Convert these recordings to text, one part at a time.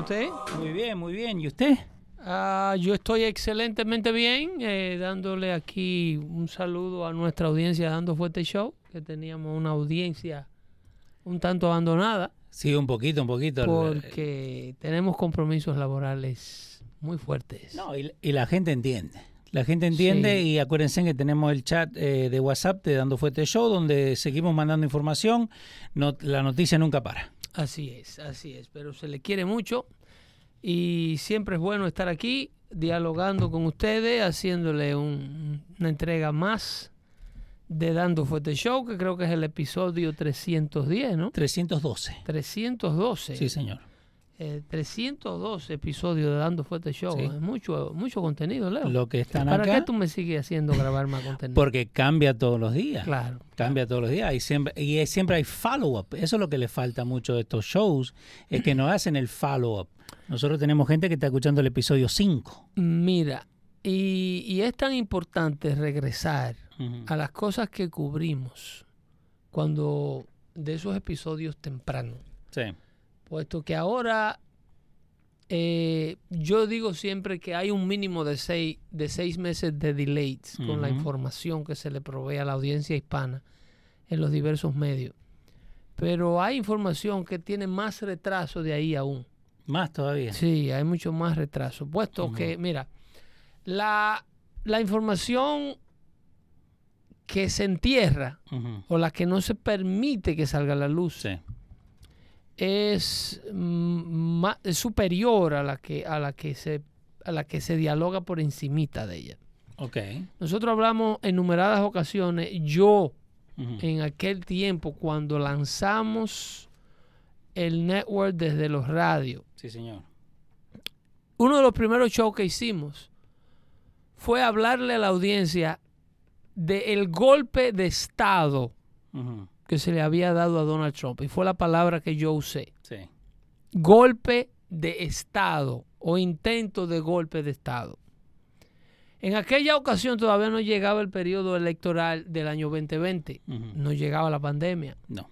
Está usted? Muy bien, muy bien. ¿Y usted? Ah, yo estoy excelentemente bien, eh, dándole aquí un saludo a nuestra audiencia Dando Fuerte Show, que teníamos una audiencia un tanto abandonada Sí, un poquito, un poquito. porque tenemos compromisos laborales muy fuertes. No, y, y la gente entiende. La gente entiende Sí. y acuérdense que tenemos el chat eh, de WhatsApp de Dando Fuerte Show donde seguimos mandando información. No, la noticia nunca para. Así es, así es, pero se le quiere mucho y siempre es bueno estar aquí dialogando con ustedes, haciéndole un- una entrega más de Dando Fuerte Show, que creo que es el episodio 310, ¿no? 312. 312. Sí, señor. Eh, 312 episodios de Dando Fuerte Show. Sí. Es mucho, mucho contenido, Leo. Lo que están ¿Para acá, qué tú me sigues haciendo grabar más contenido? porque cambia todos los días. Claro. Cambia todos los días y siempre, y siempre hay follow-up. Eso es lo que le falta mucho de estos shows, es que no hacen el follow-up. Nosotros tenemos gente que está escuchando el episodio 5. Mira, y, y es tan importante regresar a las cosas que cubrimos cuando de esos episodios tempranos. Sí. Puesto que ahora eh, yo digo siempre que hay un mínimo de seis, de seis meses de delays con la información que se le provee a la audiencia hispana en los diversos medios. Pero hay información que tiene más retraso de ahí aún. Más todavía. Sí, hay mucho más retraso. Puesto que, mira, la, la información que se entierra o la que no se permite que salga a la luz Sí. Es, mm, ma- es superior a la que a la que se a la que se dialoga por encimita de ella. Ok. Nosotros hablamos en numeradas ocasiones, yo en aquel tiempo cuando lanzamos el network desde los radios, Sí, señor. uno de los primeros shows que hicimos fue hablarle a la audiencia del golpe de Estado. Que se le había dado a Donald Trump. Y fue la palabra que yo usé. Sí. Golpe de Estado o intento de golpe de Estado. En aquella ocasión todavía no llegaba el periodo electoral del año 2020. Ujú. No llegaba la pandemia. No.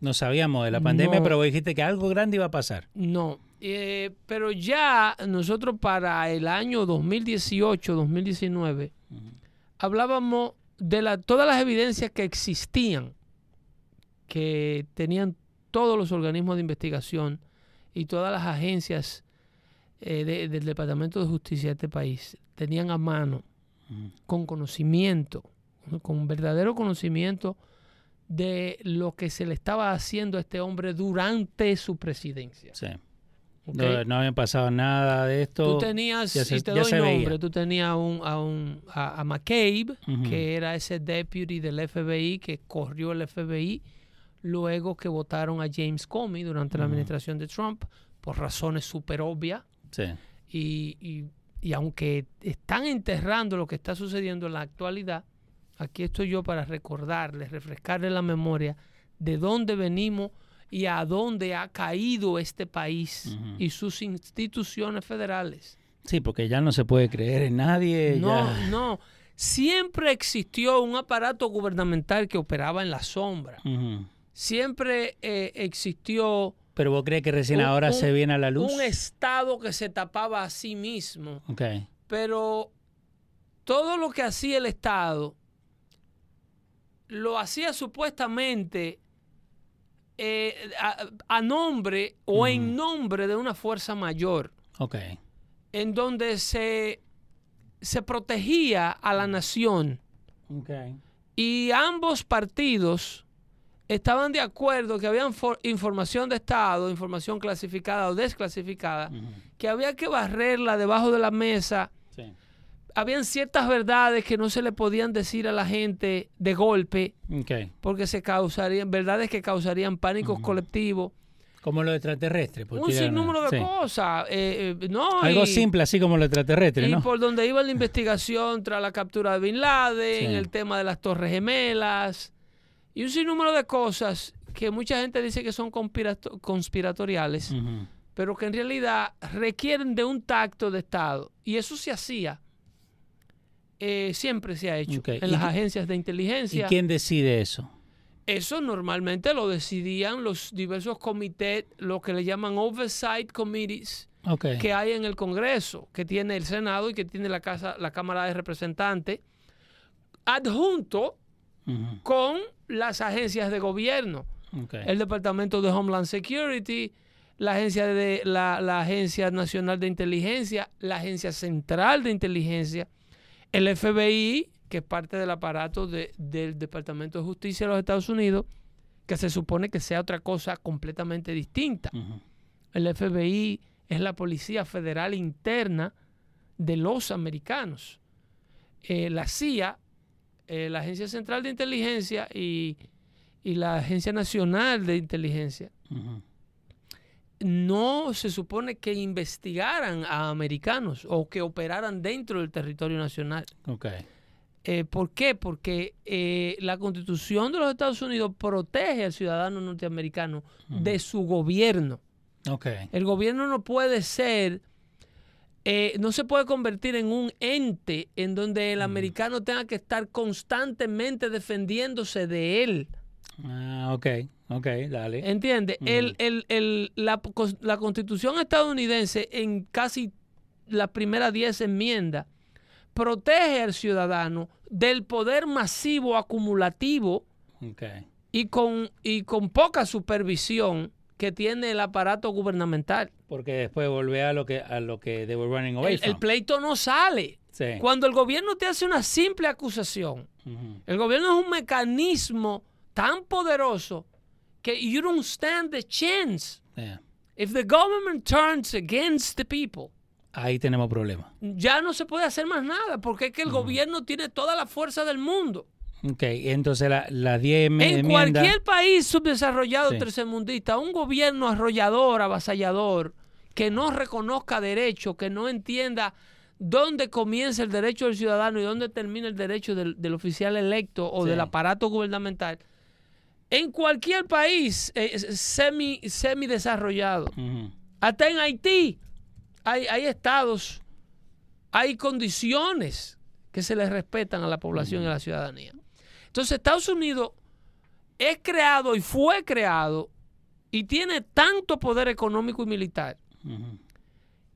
No sabíamos de la pandemia, No. pero vos dijiste que algo grande iba a pasar. No, eh, pero ya nosotros para el año 2018, 2019, hablábamos de la, todas las evidencias que existían, que tenían todos los organismos de investigación y todas las agencias eh, de- del Departamento de Justicia de este país, tenían a mano, con conocimiento, con verdadero conocimiento de lo que se le estaba haciendo a este hombre durante su presidencia. Sí. No, no había pasado nada de esto. Tú tenías, ya se- si te doy veía. nombre, tú tenías a, un, a, un- a- a McCabe, que era ese deputy del FBI que corrió el FBI luego que votaron a James Comey durante la administración de Trump por razones súper obvias. Sí. Y, y- y aunque están enterrando lo que está sucediendo en la actualidad, aquí estoy yo para recordarles, refrescarles la memoria de dónde venimos y a dónde ha caído este país y sus instituciones federales. Sí, porque ya no se puede creer en nadie. No, ya. no. Siempre existió un aparato gubernamental que operaba en la sombra. Ujú. Siempre eh, existió Pero vos crees que recién Un- ahora un- se viene a la luz. un Estado que se tapaba a sí mismo. Ok. Pero todo lo que hacía el Estado lo hacía supuestamente eh, a, a nombre o en nombre de una fuerza mayor, Ok. en donde se, se protegía a la nación. Ok. Y ambos partidos estaban de acuerdo que había información de Estado, información clasificada o desclasificada, que había que barrerla debajo de la mesa. Sí. Habían ciertas verdades que no se le podían decir a la gente de golpe porque se causarían, verdades que causarían pánicos colectivos. Como lo extraterrestre. por Un sinnúmero de sí. cosas. eh, eh, no, Algo y- simple, así como lo extraterrestre, y ¿no? por donde iba la investigación tras la captura de Bin Laden, Sí. el tema de las Torres Gemelas y un sinnúmero de cosas que mucha gente dice que son conspirato- conspiratoriales, pero que en realidad requieren de un tacto de Estado. Y eso se hacía. Eh, siempre se ha hecho en ¿Y las agencias de ¿Y inteligencia. quién decide eso? Eso normalmente lo decidían los diversos comités, lo que le llaman oversight committees, que hay en el Congreso, que tiene el Senado y que tiene la, casa, la Cámara de Representantes, adjunto con las agencias de gobierno, el Departamento de Homeland Security, la agencia, de, la, la agencia Nacional de Inteligencia, la Agencia Central de Inteligencia, el FBI, que es parte del aparato de- del Departamento de Justicia de los Estados Unidos, que se supone que sea otra cosa completamente distinta. El FBI es la Policía Federal Interna de los americanos. Eh, la CIA, eh, la Agencia Central de Inteligencia y, y la Agencia Nacional de Inteligencia no se supone que investigaran a americanos o que operaran dentro del territorio nacional. Eh, ¿Por qué? Porque eh, la constitución de los Estados Unidos protege al ciudadano norteamericano de su gobierno. El gobierno no puede ser, eh, no se puede convertir en un ente en donde el americano tenga que estar constantemente defendiéndose de él. Ah, ok. Ok, dale. ¿Entiendes? Mm. El- el- el- la, la constitución estadounidense en casi las primeras 10 enmiendas protege al ciudadano del poder masivo acumulativo y con, y con poca supervisión que tiene el aparato gubernamental. Porque después volver a lo que a lo que they were running away El, pleito no sale. Sí. Cuando el gobierno te hace una simple acusación, el gobierno es un mecanismo tan poderoso que you don't stand the chance. Yeah. If the government turns against the people, Ahí tenemos problemas. ya no se puede hacer más nada porque es que el gobierno tiene toda la fuerza del mundo. Ok, entonces la- las 10 En enmiendas... cualquier país subdesarrollado Sí. tercermundista, un gobierno arrollador, avasallador, que no reconozca derecho, que no entienda dónde comienza el derecho del ciudadano y dónde termina el derecho del, del oficial electo o Sí. del aparato gubernamental, en cualquier país eh, semi, semi desarrollado, hasta en Haití, hay, hay estados, hay condiciones que se les respetan a la población y a la ciudadanía. Entonces Estados Unidos es creado y fue creado y tiene tanto poder económico y militar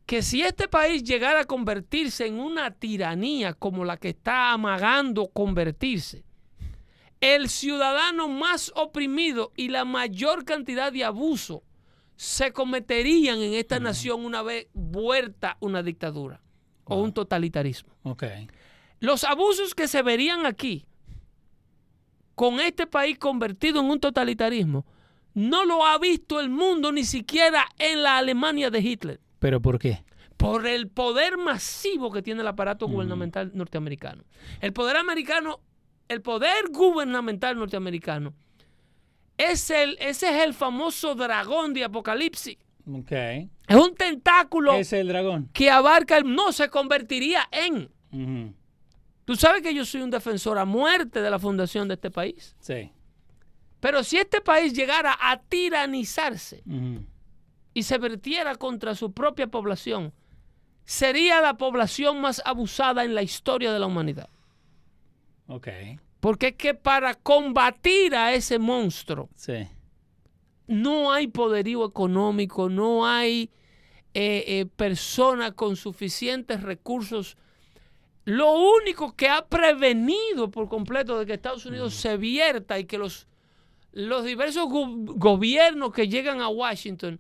Que si este país llegara a convertirse en una tiranía como la que está amagando convertirse, el ciudadano más oprimido y la mayor cantidad de abuso se cometerían en esta nación una vez vuelta una dictadura o un totalitarismo. Ok. Los abusos que se verían aquí con este país convertido en un totalitarismo no lo ha visto el mundo ni siquiera en la Alemania de Hitler ¿Pero por qué? por el poder masivo que tiene el aparato gubernamental norteamericano. El poder americano, el poder gubernamental norteamericano, es el, ese es el famoso dragón de Apocalipsis. Ok. Es un tentáculo Ese es el dragón. que abarca el... No, se convertiría en... Tú sabes que yo soy un defensor a muerte de la fundación de este país. Sí. Pero si este país llegara a tiranizarse y se vertiera contra su propia población, sería la población más abusada en la historia de la humanidad. Ok. Porque es que para combatir a ese monstruo Sí. no hay poderío económico, no hay eh, eh, personas con suficientes recursos lo único que ha prevenido por completo de que Estados Unidos se vierta y que los, los diversos go- gobiernos que llegan a Washington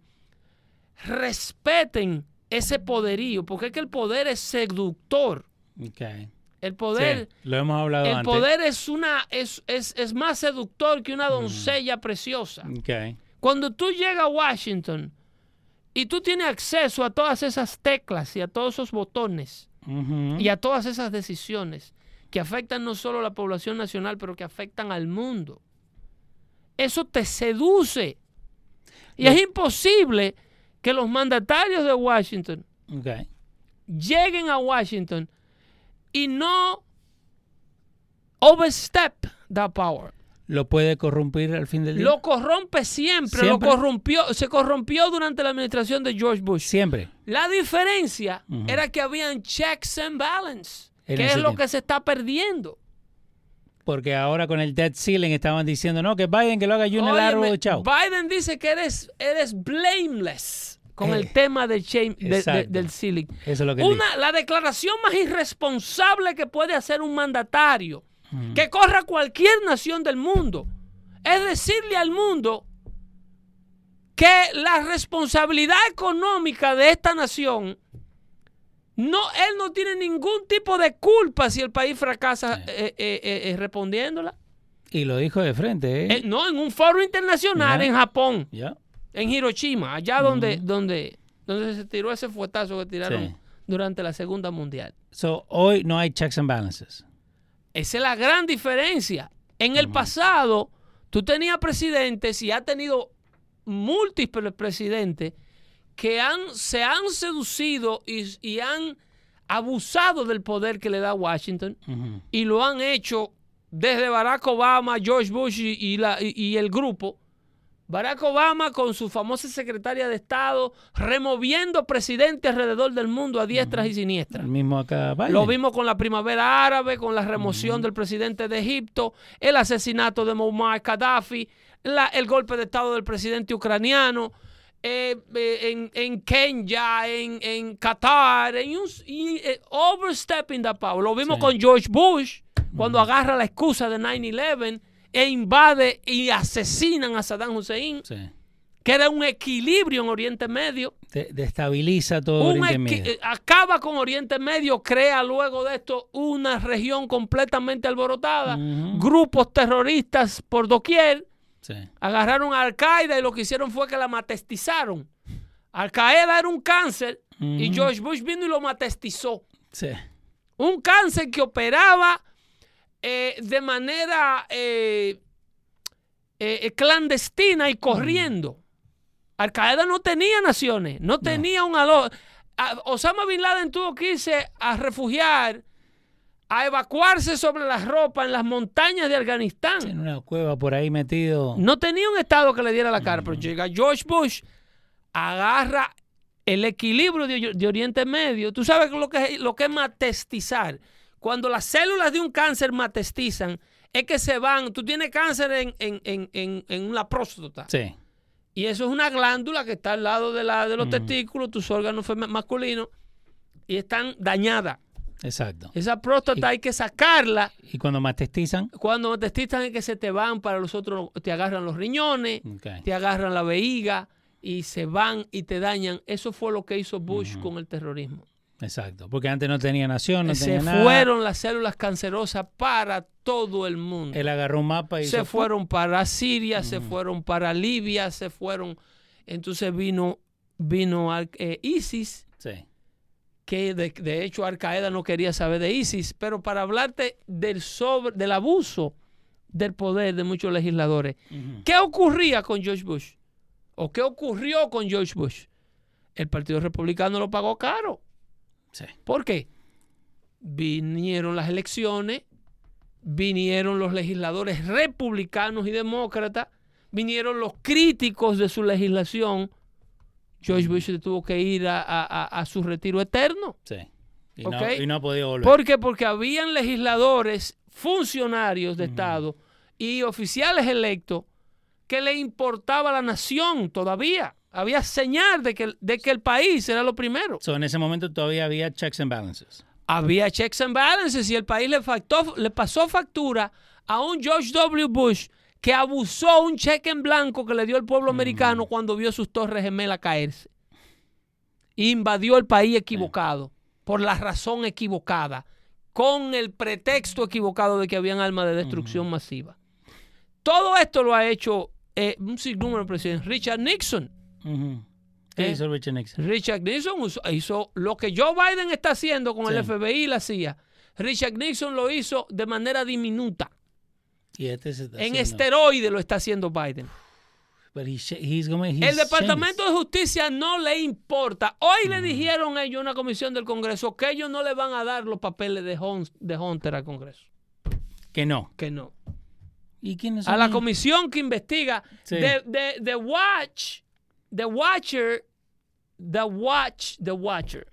respeten ese poderío, porque es que el poder es seductor. Okay. El poder, Sí, lo hemos hablado el antes. poder es una es, es, es más seductor que una doncella preciosa. Okay. Cuando tú llegas a Washington y tú tienes acceso a todas esas teclas y a todos esos botones y a todas esas decisiones que afectan no solo a la población nacional, pero que afectan al mundo, eso te seduce. Y es imposible que los mandatarios de Washington Okay. lleguen a Washington y no overstep that power. Lo puede corrompir al fin del día. Lo corrompe siempre, Siempre. lo corrompió, se corrompió durante la administración de George Bush. Siempre. La diferencia era que habían checks and balance, que es lo tiempo. que se está perdiendo. Porque ahora con el debt ceiling estaban diciendo, no, que Biden que lo haga unilateral, chao. Biden dice que eres, eres blameless con Eh, el tema del, shame- de- de- exacto. del ceiling. Eso es lo que la declaración más irresponsable que puede hacer un mandatario Ujú. que corra cualquier nación del mundo es decirle al mundo que la responsabilidad económica de esta nación no él no tiene ningún tipo de culpa si el país fracasa eh, eh, eh, respondiéndola. Y lo dijo de frente, no en un foro internacional en Japón en Hiroshima allá donde donde donde se tiró ese fuetazo que tiraron Sí. durante la segunda mundial. So, hoy no hay checks and balances. Esa es la gran diferencia. En el pasado, tú tenías presidentes y has tenido múltiples presidentes que han, se han seducido y, y han abusado del poder que le da Washington y lo han hecho desde Barack Obama, George Bush y, la- y- el grupo. Barack Obama con su famosa secretaria de Estado removiendo presidentes alrededor del mundo a diestras y siniestras. El mismo acá Biden. Lo vimos con la primavera árabe, con la remoción del presidente de Egipto, el asesinato de Muammar Gaddafi, la- el golpe de estado del presidente ucraniano, eh, eh, en, en Kenia, en, en Qatar, en un- y, eh, overstepping the power. Lo vimos Sí. con George Bush, cuando agarra la excusa de 9-11 e invade y asesinan a Saddam Hussein, Sí. que era un equilibrio en Oriente Medio. De- destabiliza todo Un Oriente Medio. acaba con Oriente Medio, crea luego de esto una región completamente alborotada, grupos terroristas por doquier, Sí. agarraron a Al Qaeda y lo que hicieron fue que la matestizaron. Al Qaeda era un cáncer y. George Bush vino y lo matestizó. Sí. Un cáncer que operaba eh, de manera eh, eh, clandestina y corriendo. Al Qaeda no tenía naciones, no tenía un Osama Bin Laden tuvo que irse a refugiar, a evacuarse sobre la ropa en las montañas de Afganistán. En una cueva por ahí metido. No tenía un Estado que le diera la cara, pero llega George Bush, agarra el equilibrio de, de Oriente Medio. Tú sabes lo que, es, lo que es matestizar. Cuando las células de un cáncer matestizan, es que se van. Tú tienes cáncer en, en, en, en, en la próstata. Sí. Y eso es una glándula que está al lado de, la, de los testículos, tus órganos masculinos, y están dañadas. Exacto. Esa próstata hay que sacarla. Y cuando matestizan, Cuando matestizan es que se te van para los otros, te agarran los riñones, te agarran la vejiga y se van y te dañan. Eso fue lo que hizo Bush con el terrorismo. exacto. Porque antes no tenía nación, no se tenía nada. fueron las células cancerosas para todo el mundo. Él agarró un mapa y se fueron para Siria, se fueron para Libia, se fueron. Entonces vino, vino eh, ISIS, Sí. Que de, de hecho Al Qaeda no quería saber de ISIS, pero para hablarte del, sobre, del abuso del poder de muchos legisladores. ¿Qué ocurría con George Bush? ¿O qué ocurrió con George Bush? El Partido Republicano lo pagó caro. Sí. ¿Por qué? Vinieron las elecciones, vinieron los legisladores republicanos y demócratas, vinieron los críticos de su legislación. George Bush se tuvo que ir a, a- a- a su retiro eterno. Sí. Y, no, y no ha podido volver. ¿Por qué? Porque habían legisladores, funcionarios de Estado y oficiales electos que le importaba la nación todavía. Había señal de que, de que el país era lo primero. So, en ese momento todavía había checks and balances. Había checks and balances y el país le, factó- le pasó factura a un George W. Bush que abusó un cheque en blanco que le dio el pueblo americano cuando vio sus torres gemelas caerse. Invadió el país equivocado, por la razón equivocada, con el pretexto equivocado de que habían armas de destrucción masiva. Todo esto lo ha hecho eh, un sinnúmero de presidentes. Richard Nixon. ¿Qué Eh, hizo Richard Nixon? Richard Nixon hizo lo que Joe Biden está haciendo con el. FBI y la CIA. Richard Nixon lo hizo de manera diminuta. Y este se está En haciendo- esteroide lo está haciendo Biden. But he sh- he's gonna- he's El Departamento de Justicia no le importa. Hoy Mm. le dijeron ellos, una comisión del Congreso, que ellos no le van a dar los papeles de, Hun- de Hunter al Congreso. Que no. Que no. ¿Y quiénes A la ellos? comisión que investiga Sí. de, de Watch, The Watcher, The Watch, The Watcher.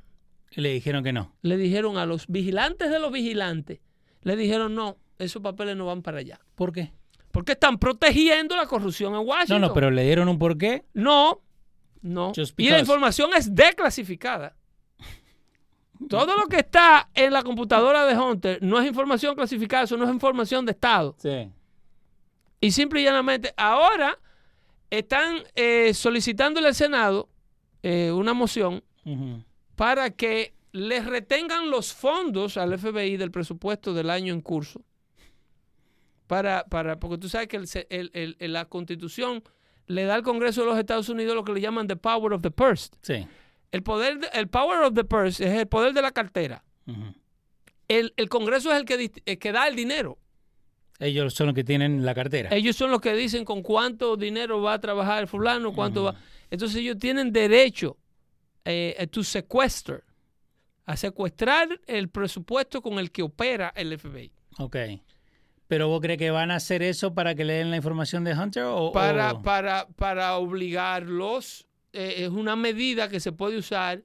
Le dijeron que no. le dijeron a los vigilantes de los vigilantes, le dijeron no, esos papeles no van para allá. ¿Por qué? Porque están protegiendo la corrupción en No, Washington. no, pero le dieron un porqué. No, no. Y la información es declasificada. Todo lo que está en la computadora de Hunter no es información clasificada, eso no es información de Estado. Sí. Y simple y llanamente, ahora están eh, solicitándole al Senado eh, una moción para que les retengan los fondos al FBI del presupuesto del año en curso. Para, para, porque tú sabes que el el- el- la constitución le da al Congreso de los Estados Unidos lo que le llaman the power of the purse. Sí. El poder, de- el power of the purse es el poder de la cartera. El, el Congreso es el que, el que da el dinero. Ellos son los que tienen la cartera. Ellos son los que dicen con cuánto dinero va a trabajar el fulano, cuánto va. Entonces ellos tienen derecho eh, to sequester, a secuestrar el presupuesto con el que opera el FBI. Ok. ¿Pero vos crees que van a hacer eso para que le den la información de Hunter? O, Para, o- para, para obligarlos, eh, es una medida que se puede usar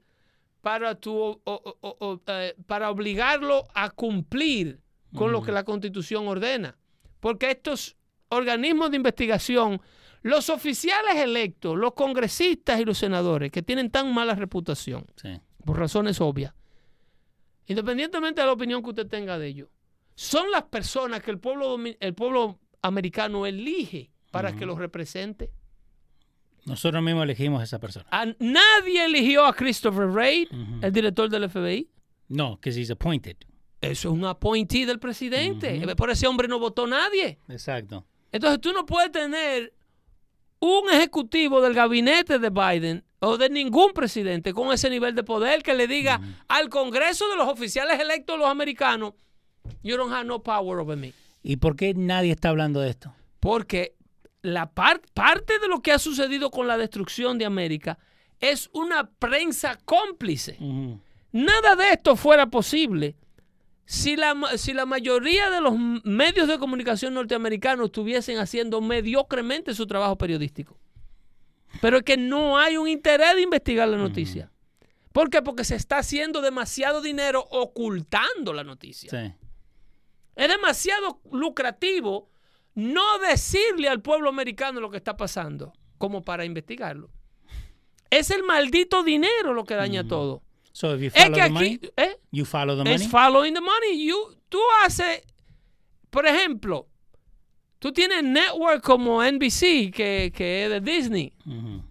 para, tu, o- o- eh, para obligarlo a cumplir con lo que la constitución ordena. Porque estos organismos de investigación, los oficiales electos, los congresistas y los senadores que tienen tan mala reputación, Sí. por razones obvias, independientemente de la opinión que usted tenga de ellos, son las personas que el pueblo, el pueblo americano elige para que los represente. Nosotros mismos elegimos a esa persona. A- nadie eligió a Christopher Reid, el director del FBI. No, because he's appointed. Eso es un appointee del presidente. Por ese hombre no votó nadie. Exacto. Entonces tú no puedes tener un ejecutivo del gabinete de Biden o de ningún presidente con ese nivel de poder que le diga al Congreso de los oficiales electos los americanos, you don't have no power over me. ¿Y por qué nadie está hablando de esto? Porque la par- parte de lo que ha sucedido con la destrucción de América es una prensa cómplice. Nada de esto fuera posible si la, si la mayoría de los medios de comunicación norteamericanos estuviesen haciendo mediocremente su trabajo periodístico. Pero es que no hay un interés de investigar la noticia. ¿Por qué? Porque se está haciendo demasiado dinero ocultando la noticia. Sí. Es demasiado lucrativo no decirle al pueblo americano lo que está pasando como para investigarlo. Es el maldito dinero lo que daña todo. So if you Es que the aquí money, ¿eh? you follow the money. following the money. You- tú haces, por ejemplo, tú tienes network como NBC, que, que es de Disney, Ujú.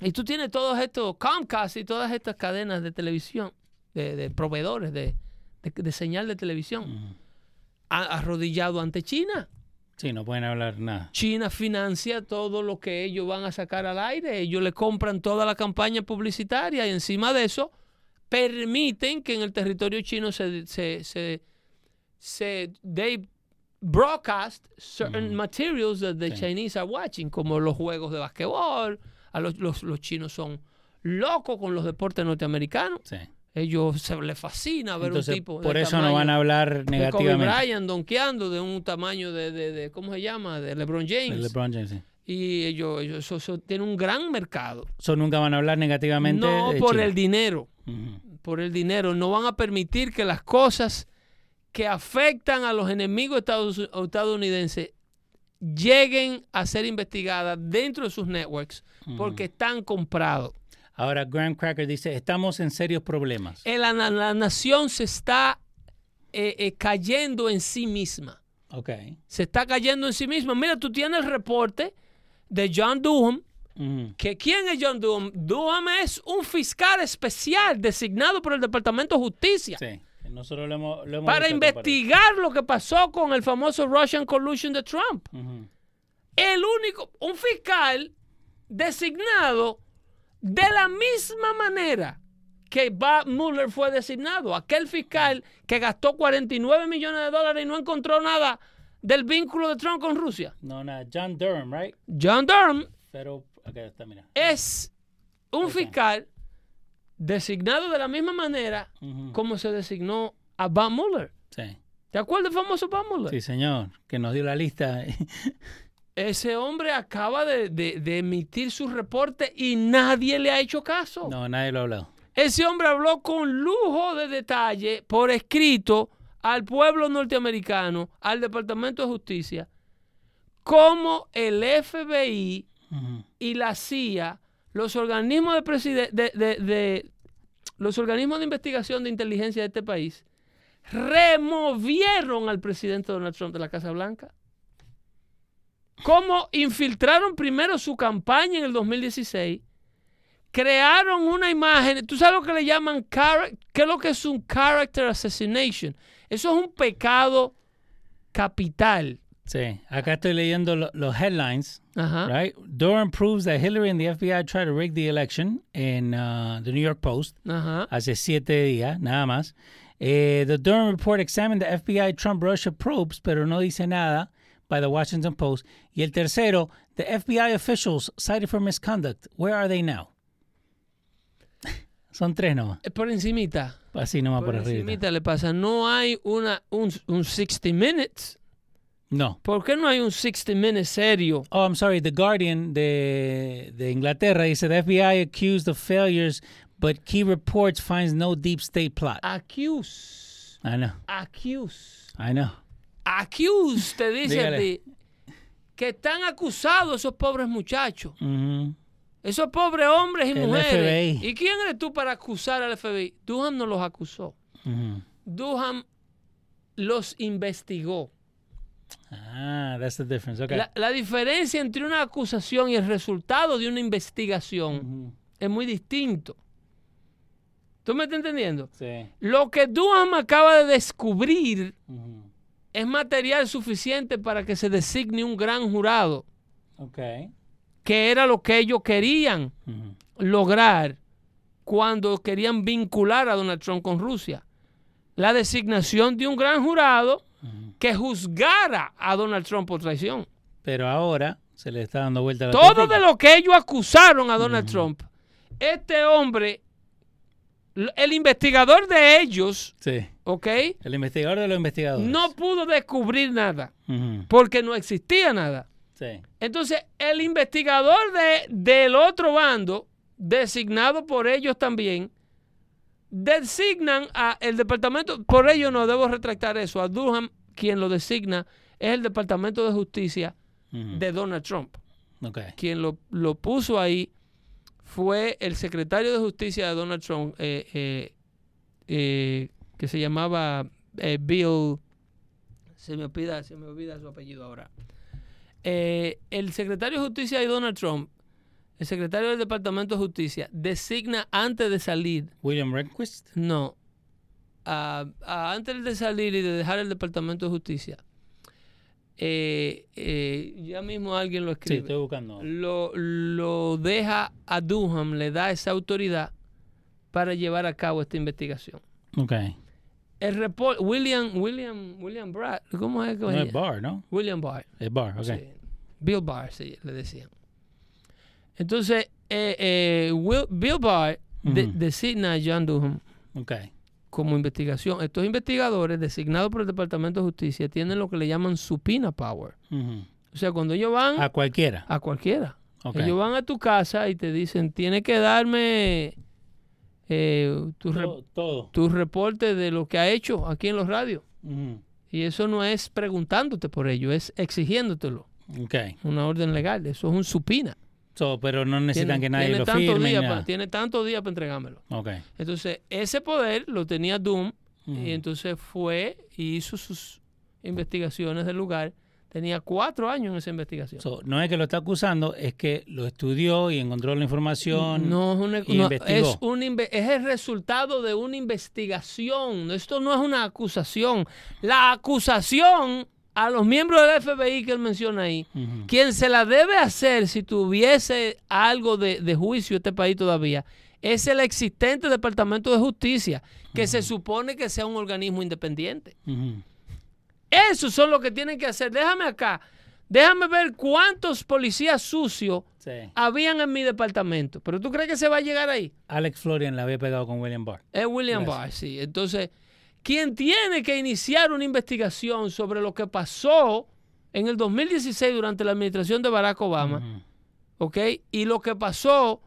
y tú tienes todos estos Comcast y todas estas cadenas de televisión, de, de proveedores de, de- de señal de televisión, a- arrodillado ante China. Sí, no pueden hablar nada. China financia todo lo que ellos van a sacar al aire. Ellos le compran toda la campaña publicitaria y encima de eso permiten que en el territorio chino se, se, se, se- they broadcast certain materials that the Sí. Chinese are watching, como los juegos de basquetbol. A los, los, los chinos son locos con los deportes norteamericanos. Sí. Ellos se les fascina ver Entonces, un tipo de por eso tamaño no van a hablar de Kobe negativamente. Bryant donkeando de un tamaño de, de, de- ¿cómo se llama? De LeBron de James. LeBron James, sí. Y ellos, ellos eso- eso tienen un gran mercado. So, nunca van a hablar negativamente No de por el dinero, por el dinero. No van a permitir que las cosas que afectan a los enemigos estados- estadounidenses lleguen a ser investigadas dentro de sus networks porque están comprados. Ahora, Graham Cracker dice, estamos en serios problemas. Eh, La, la- la nación se está eh, eh, cayendo en sí misma. Ok. Se está cayendo en sí misma. Mira, tú tienes el reporte de John Durham. Ujú. Que ¿Quién es John Durham? Durham es un fiscal especial designado por el Departamento de Justicia Sí. Nosotros lo hemos, lo hemos para investigar lo que pasó con el famoso Russian collusion de Trump. El único, un fiscal designado de la misma manera que Bob Mueller fue designado. Aquel fiscal que gastó 49 millones de dólares y no encontró nada del vínculo de Trump con Rusia. No, no, John Durham, right? John Durham Pero, está, mira. es un fiscal designado de la misma manera como se designó a Bob Mueller. Sí. ¿Te acuerdas del famoso Bob Mueller? Sí, señor, que nos dio la lista. Ese hombre acaba de, de- de emitir su reporte y nadie le ha hecho caso. no, nadie lo ha hablado. Ese hombre habló con lujo de detalle por escrito al pueblo norteamericano, al Departamento de Justicia, cómo el FBI y la CIA, los organismos de, preside- de- de- de- los organismos de investigación de inteligencia de este país, removieron al presidente Donald Trump de la Casa Blanca. Cómo infiltraron primero su campaña en el 2016, crearon una imagen, tú sabes lo que le llaman, ¿qué es lo que es un character assassination? Eso es un pecado capital. Sí, acá estoy leyendo lo- los headlines. Ajá. Right? Durham proves that Hillary and the FBI tried to rig the election in uh, the New York Post Ajá. hace siete días, nada más. Eh, the Durham report examined the FBI Trump Russia probes, pero no dice nada by the Washington Post. Y el tercero, the FBI officials cited for misconduct. Where are they now? Son tres nomás. Eh, Por encimita. Así nomás por, Por arriba. encimita le pasa. No hay una, un, un 60 Minutes. No. ¿Por qué no hay un 60 Minutes serio? Oh, I'm sorry. The Guardian de, de Inglaterra dice the FBI accused of failures, but key reports finds no deep state plot. Accuse. I know. Accuse. I know. Accuse, te dice a ti, que están acusados esos pobres muchachos. Esos pobres hombres y El mujeres. FBI. ¿Y quién eres tú para acusar al FBI? Durham no los acusó. Durham los investigó. Ah, that's the difference. Okay. La, la diferencia entre una acusación y el resultado de una investigación es muy distinto. ¿Tú me estás entendiendo? Sí. Lo que Durham acaba de descubrir. Es material suficiente para que se designe un gran jurado, Okay. que era lo que ellos querían lograr cuando querían vincular a Donald Trump con Rusia. La designación de un gran jurado que juzgara a Donald Trump por traición. Pero ahora se le está dando vuelta la Todo de lo que ellos acusaron a Donald Trump, este hombre, el investigador de ellos, Sí. ¿Ok? El investigador de los investigadores. No pudo descubrir nada, porque no existía nada. Sí. Entonces, el investigador de, del otro bando, designado por ellos también, designan a el departamento, por ello no debo retractar eso, a Durham, quien lo designa, es el Departamento de Justicia de Donald Trump. Okay. Quien lo, lo puso ahí fue el secretario de Justicia de Donald Trump, eh, eh, eh, que se llamaba eh, Bill, se me, olvida, se me olvida su apellido ahora. Eh, el secretario de Justicia de Donald Trump, el secretario del Departamento de Justicia, designa antes de salir, William Rehnquist. no, antes de salir y de dejar el Departamento de Justicia, eh, eh, ya mismo alguien lo Sí, escribe estoy buscando. lo, lo deja a Durham, le da esa autoridad para llevar a cabo esta investigación. Okay. El report, William, William, William Brad, ¿cómo es que No es Barr, ¿no? William Barr. Es Barr, okay. sí. Bill Barr, sí, le decían. Entonces, eh, eh, Will- Bill Barr de- Ujú. designa a John Durham Okay. como investigación. Estos investigadores designados por el Departamento de Justicia tienen lo que le llaman subpoena power. O sea, cuando ellos van A cualquiera. a cualquiera. Ok. Ellos van a tu casa y te dicen, tienes que darme eh, tu, re- todo. todo. tu reporte de lo que ha hecho aquí en los radios. Y eso no es preguntándote por ello, es exigiéndotelo. Okay. Una orden legal, eso es un supina. So, pero no necesitan Tiene- que nadie tiene lo tantos firme. nada. pa- tiene tantos días para entregármelo. Okay. Entonces, ese poder lo tenía Doom Y entonces fue y hizo sus investigaciones del lugar. Tenía cuatro años en esa investigación. So, no es que lo está acusando, es que lo estudió y encontró la información. No, es, una- y no, investigó. es, un es el resultado de una investigación. Esto no es una acusación. La acusación a los miembros del FBI que él menciona ahí, quien se la debe hacer si tuviese algo de, de juicio este país todavía, es el existente Departamento de Justicia, que se supone que sea un organismo independiente. Ujú. Eso son lo que tienen que hacer. Déjame acá. Déjame ver cuántos policías sucios Sí. habían en mi departamento. Pero tú crees que se va a llegar ahí? Alex Florian la había pegado con William Barr. Es William Gracias. Barr, sí. Entonces, quien tiene que iniciar una investigación sobre lo que pasó en el 2016 durante la administración de Barack Obama, Ujú. ¿ok? Y lo que pasó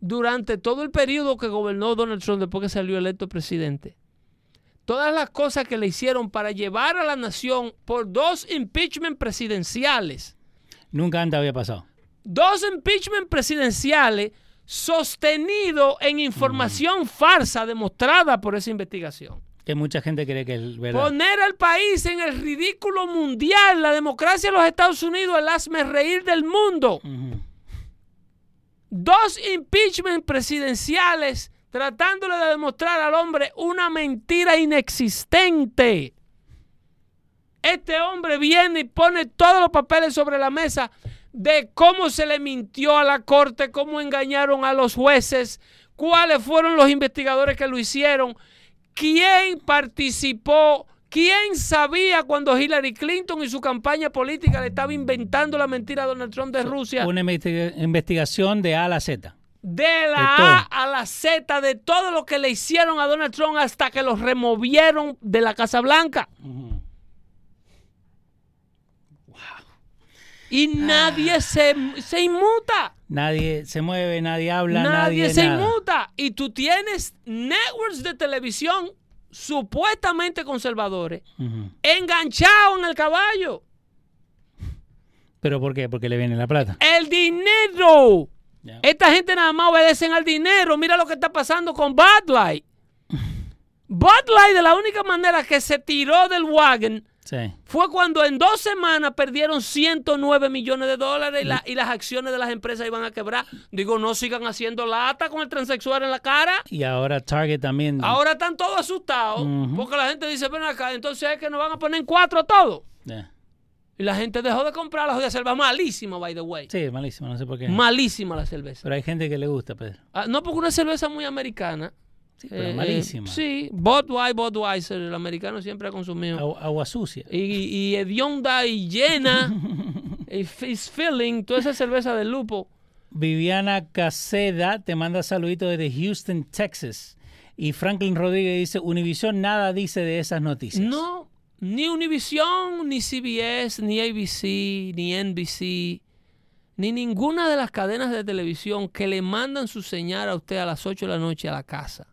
durante todo el periodo que gobernó Donald Trump después que salió electo presidente. Todas las cosas que le hicieron para llevar a la nación por dos impeachment presidenciales. Nunca antes había pasado. Dos impeachment presidenciales sostenido en información farsa demostrada por esa investigación. Que mucha gente cree que es verdad. Poner al país en el ridículo mundial, la democracia de los Estados Unidos, el hazme reír del mundo. Dos impeachment presidenciales tratándole de demostrar al hombre una mentira inexistente. Este hombre viene y pone todos los papeles sobre la mesa de cómo se le mintió a la corte, cómo engañaron a los jueces, cuáles fueron los investigadores que lo hicieron, quién participó, quién sabía cuando Hillary Clinton y su campaña política le estaba inventando la mentira a Donald Trump de Rusia. Una investiga- investigación de A a la Z. De la De A a la Z, de todo lo que le hicieron a Donald Trump hasta que los removieron de la Casa Blanca. Ujú. Y nadie se, se inmuta. Nadie se mueve, nadie habla, Nadie, nadie, se nada. inmuta. Y tú tienes networks de televisión supuestamente conservadores enganchados en el caballo. ¿Pero por qué? Porque le viene la plata. El dinero. Esta gente nada más obedecen al dinero. Mira lo que está pasando con Bud Light. Bud Light, de la única manera que se tiró del wagon Sí. fue cuando en dos semanas perdieron 109 millones de dólares y, la- y las acciones de las empresas iban a quebrar. Digo, no sigan haciendo lata con el transexual en la cara. Y ahora Target también. Ahora están todos asustados porque la gente dice, ven acá, entonces es que nos van a poner en cuatro todo. Ya. Y la gente dejó de comprar la jodida cerveza. Malísima, by the way. Sí, malísimo, no sé por qué. Malísima la cerveza. Pero hay gente que le gusta, Pedro. Ah, no porque una cerveza muy americana. Sí, pero Eh, malísima. eh, sí, Budweiser, Budweiser, el americano siempre ha consumido. Agua, agua sucia. Y, y hedionda y llena, y filling, toda esa cerveza de lupo. Viviana Caseda te manda saluditos desde Houston, Texas. Y Franklin Rodríguez dice, Univision nada dice de esas noticias. No, ni Univision, ni CBS, ni ABC, ni NBC, ni ninguna de las cadenas de televisión que le mandan su señal a usted a las 8 de la noche a la casa.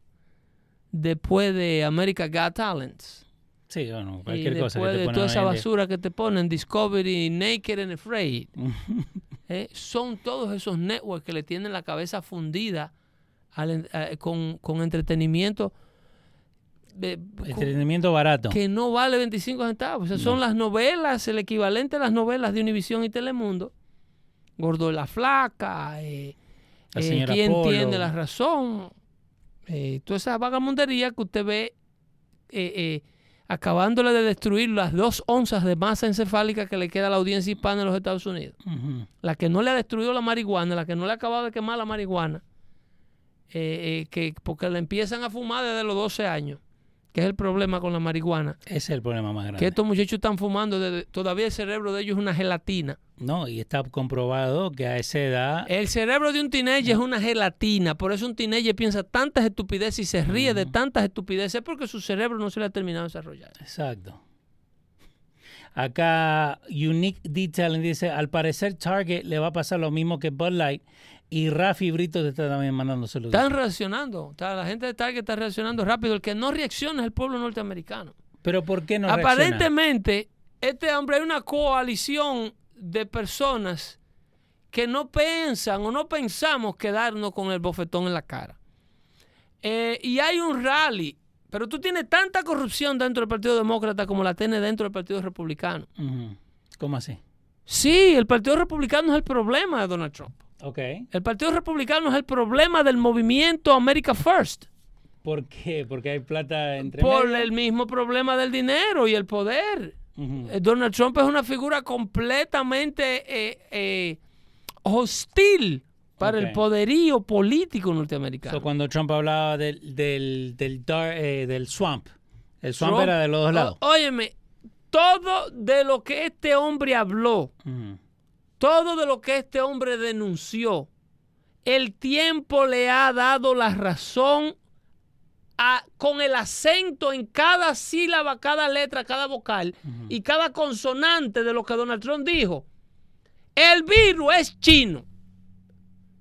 Después de America Got Talents. Sí, bueno, Y cualquier cosa que después te de toda esa basura que te ponen, Discovery, Naked and Afraid. Eh, son todos esos networks que le tienen la cabeza fundida al eh, con, con entretenimiento con- Entretenimiento barato. que no vale 25 centavos. O sea, son las novelas, el equivalente a las novelas de Univisión y Telemundo. Gordo la Flaca, eh, La eh, ¿Quién Polo. tiene la razón? Eh, toda esa vagamundería que usted ve eh, eh, acabándole de destruir las dos onzas de masa encefálica que le queda a la audiencia hispana en los Estados Unidos. La que no le ha destruido la marihuana, la que no le ha acabado de quemar la marihuana, eh, eh, que, porque la empiezan a fumar desde los 12 años, que es el problema con la marihuana. Ese es el problema más grande. Que estos muchachos están fumando, desde- todavía el cerebro de ellos es una gelatina. No, y está comprobado que a esa edad El cerebro de un teenager es una gelatina, por eso un teenager piensa tantas estupideces y se ríe de tantas estupideces porque su cerebro no se le ha terminado de desarrollar. Exacto. Acá Unique Detailing dice, al parecer Target le va a pasar lo mismo que Bud Light y Rafi Brito te está también mandando saludos. Están reaccionando, está- la gente de Target está reaccionando rápido, el que no reacciona es el pueblo norteamericano. Pero ¿por qué no reacciona? Aparentemente, este hombre hay una coalición de personas que no piensan o no pensamos quedarnos con el bofetón en la cara. Eh, y hay un rally Pero tú tienes tanta corrupción dentro del Partido Demócrata como la tienes dentro del Partido Republicano. ¿Cómo así? Sí, el Partido Republicano es el problema de Donald Trump. El Partido Republicano es el problema del movimiento America First. ¿Por qué? Porque hay plata entre Por medio. el mismo problema del dinero y el poder. Eh, Donald Trump es una figura completamente eh, eh, hostil para el poderío político norteamericano. So, cuando Trump hablaba del, del, del, dar- eh, del swamp, el swamp Trump- era de los dos lados. Ó- óyeme, todo de lo que este hombre habló. Todo de lo que este hombre denunció, el tiempo le ha dado la razón a- con el acento en cada sílaba, cada letra, cada vocal y cada consonante de lo que Donald Trump dijo. El virus es chino.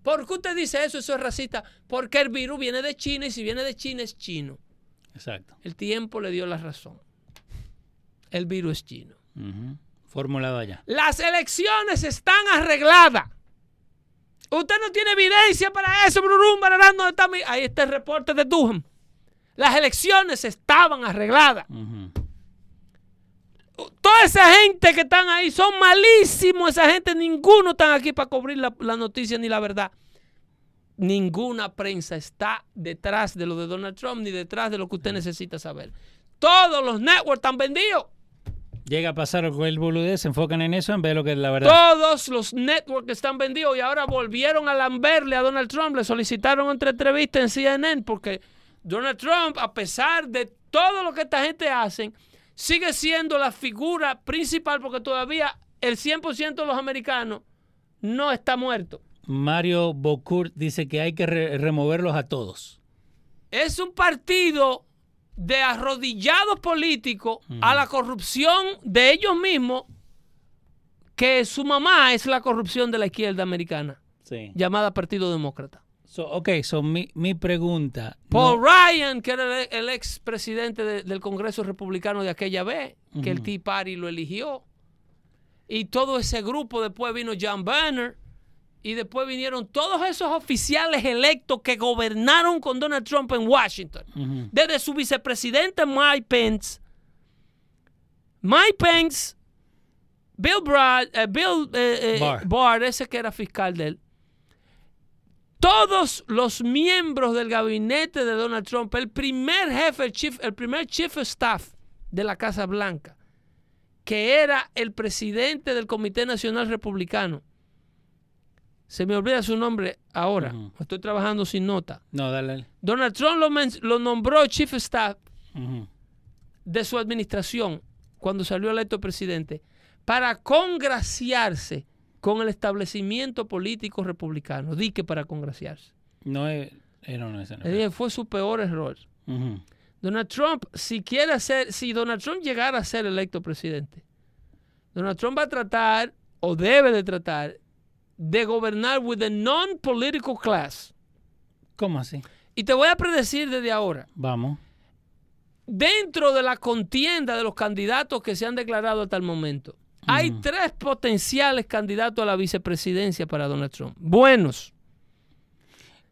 ¿Por qué usted dice eso? Eso es racista. Porque el virus viene de China y si viene de China es chino. Exacto. El tiempo le dio la razón. El virus es chino. Formulado allá. Las elecciones están arregladas. Usted no tiene evidencia para eso, Brurum, bararán, ¿dónde está mi- Ahí está el reporte de Durham. Las elecciones estaban arregladas. Toda esa gente que están ahí son malísimos. Esa gente, ninguno están aquí para cubrir la, la noticia ni la verdad. Ninguna prensa está detrás de lo de Donald Trump ni detrás de lo que usted necesita saber. Todos los networks están vendidos. Llega a pasar con el boludez, se enfocan en eso en vez de lo que es la verdad. Todos los networks están vendidos y ahora volvieron a lamberle a Donald Trump. Le solicitaron otra entrevista en CNN porque Donald Trump, a pesar de todo lo que esta gente hace, sigue siendo la figura principal porque todavía el 100% de los americanos no está muerto. Mario Bocourt dice que hay que re- removerlos a todos. Es un partido de arrodillados políticos a la corrupción de ellos mismos que su mamá es la corrupción de la izquierda americana. Sí. llamada Partido Demócrata. So, ok, so mi, mi pregunta. Paul no- Ryan, que era el, el ex presidente de- del Congreso Republicano de aquella vez, que el. Tea Party lo eligió. Y todo ese grupo, después vino John Banner, y después vinieron todos esos oficiales electos que gobernaron con Donald Trump en Washington. Desde su vicepresidente Mike Pence, Mike Pence, Bill, Brad, eh, Bill eh, eh, Barr. Barr, ese que era fiscal de él, todos los miembros del gabinete de Donald Trump, el primer jefe, el, chief, el primer chief of staff de la Casa Blanca, que era el presidente del Comité Nacional Republicano, se me olvida su nombre ahora, estoy trabajando sin nota. No, dale. Donald Trump lo, nombró chief of staff de su administración cuando salió electo presidente para congraciarse con el establecimiento político republicano. Di que para congraciarse. No eh, no, no, no fue su peor error. Donald Trump, si quiere ser, si Donald Trump llegara a ser electo presidente, Donald Trump va a tratar, o debe de tratar, de gobernar with a non-political class. ¿Cómo así? Y te voy a predecir desde ahora, Vamos. dentro de la contienda de los candidatos que se han declarado hasta el momento, hay tres potenciales candidatos a la vicepresidencia para Donald Trump. Buenos.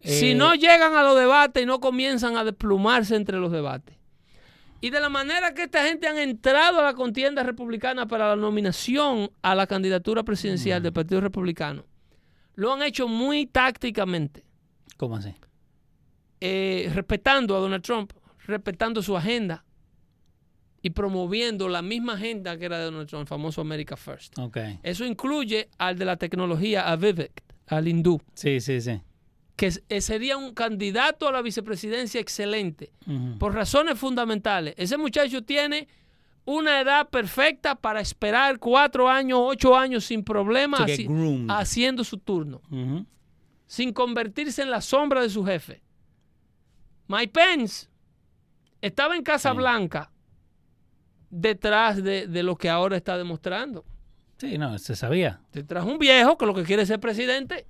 si Eh, no llegan a los debates y no comienzan a desplumarse entre los debates. Y de la manera que esta gente han entrado a la contienda republicana para la nominación a la candidatura presidencial del Partido Republicano, lo han hecho muy tácticamente ¿Cómo así? eh, respetando a Donald Trump, respetando su agenda y promoviendo la misma agenda que era de Donald Trump, el famoso America First. Ok. Eso incluye al de la tecnología, a Vivek, al hindú, Sí, sí, sí. que eh, sería un candidato a la vicepresidencia excelente, por razones fundamentales. Ese muchacho tiene una edad perfecta para esperar cuatro años, ocho años sin problemas, haci- haciendo su turno sin convertirse en la sombra de su jefe. Mike Pence estaba en Casa Sí. Blanca detrás de, de lo que ahora está demostrando. Sí, no, se sabía. Detrás de un viejo que lo que quiere es ser presidente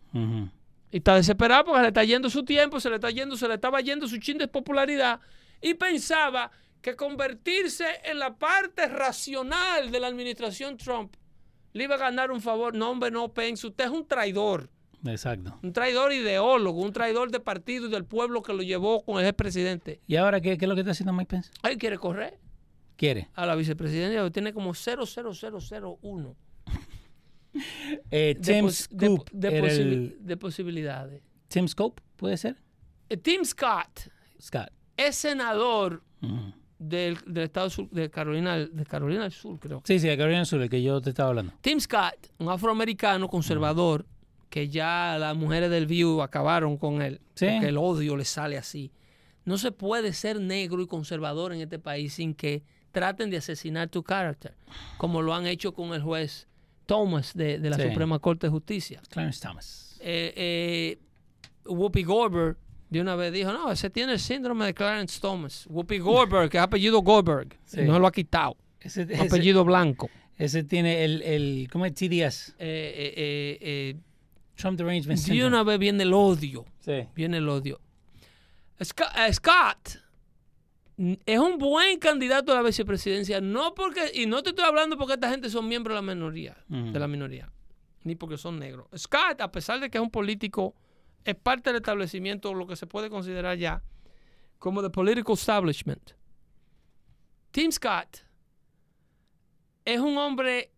y está desesperado porque se le está yendo su tiempo, se le está yendo, se le estaba yendo su chin de popularidad y pensaba que convertirse en la parte racional de la administración Trump le iba a ganar un favor. No, hombre, no, Pence, usted es un traidor. Exacto. Un traidor ideólogo, un traidor de partido y del pueblo que lo llevó con el expresidente. ¿Y ahora qué, qué es lo que está haciendo Mike Pence? Ahí quiere correr Quiere. a la vicepresidencia, tiene como 00001 Eh, de, pos- de- Scoop de el- de posibilidades. Tim Scope, ¿puede ser? Eh, Tim Scott Scott. es senador. Del, del estado sur- de Carolina, de Carolina del Sur, creo. Sí, sí, de Carolina del Sur, el que yo te estaba hablando. Tim Scott, un afroamericano conservador, que ya las mujeres del View acabaron con él, Sí. porque el odio le sale así. No se puede ser negro y conservador en este país sin que traten de asesinar tu carácter, como lo han hecho con el juez Thomas de, de la Sí. Suprema Corte de Justicia. Clarence Thomas. Eh, eh, Whoopi Goldberg de una vez dijo, no, ese tiene el síndrome de Clarence Thomas. Whoopi Goldberg, que es apellido Goldberg, Sí. no lo ha quitado, Ese, apellido blanco. ese tiene el, el ¿cómo es TDS? Eh, eh, eh, eh, Trump Derangement de Syndrome. una vez viene el odio. Sí. Viene el odio. Scott, Scott es un buen candidato a la vicepresidencia, no porque, y no te estoy hablando porque esta gente son miembros de la minoría, de la minoría, ni porque son negros. Scott, a pesar de que es un político, es parte del establecimiento, lo que se puede considerar ya como the political establishment. Tim Scott es un hombre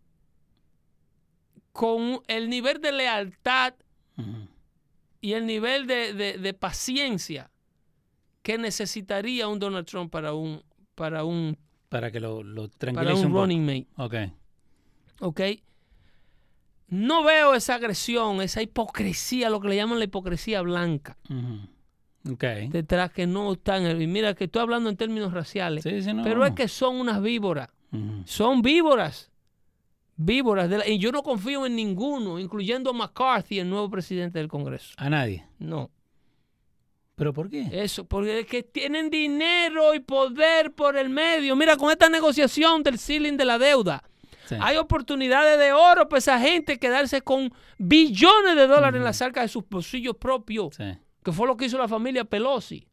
con el nivel de lealtad y el nivel de, de- de paciencia que necesitaría un Donald Trump para un para un Para que lo, lo para tranquilice un un poco. running mate, Ok. ¿ok? No veo esa agresión, esa hipocresía, lo que le llaman la hipocresía blanca, detrás que no están. Y mira que estoy hablando en términos raciales, Sí, sí, no. pero es que son unas víboras, son víboras, víboras. de la- y yo no confío en ninguno, incluyendo a McCarthy, el nuevo presidente del Congreso. A nadie. No. ¿Pero por qué? Eso, porque es que tienen dinero y poder por el medio. Mira, con esta negociación del ceiling de la deuda, Sí. hay oportunidades de oro para esa gente quedarse con billones de dólares en las arcas de sus bolsillos propios, Sí. que fue lo que hizo la familia Pelosi.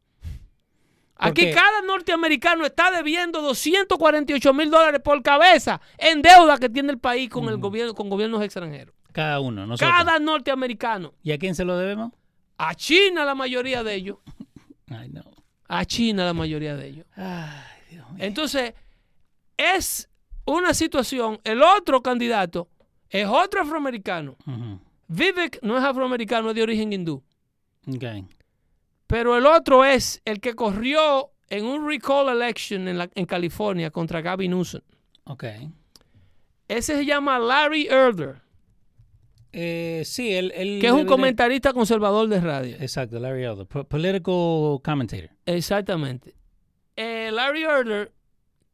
Porque- Aquí cada norteamericano está debiendo 248 mil dólares por cabeza en deuda que tiene el país con el gobierno, con gobiernos extranjeros. Cada uno, nosotros. Cada norteamericano. ¿Y a quién se lo debemos? A China la mayoría de ellos. Ay, no. A China la mayoría de ellos. Ay, Dios mío. Entonces, es una situación. El otro candidato es otro afroamericano. Vivek no es afroamericano, es de origen hindú. Ok. Pero el otro es el que corrió en un recall election en, la- en California contra Gavin Newsom. Ok. Ese se llama Larry Elder, Eh, sí, él, él que es un comentarista conservador de radio. Exacto, Larry Elder. po- Political commentator. Exactamente. Eh, Larry Elder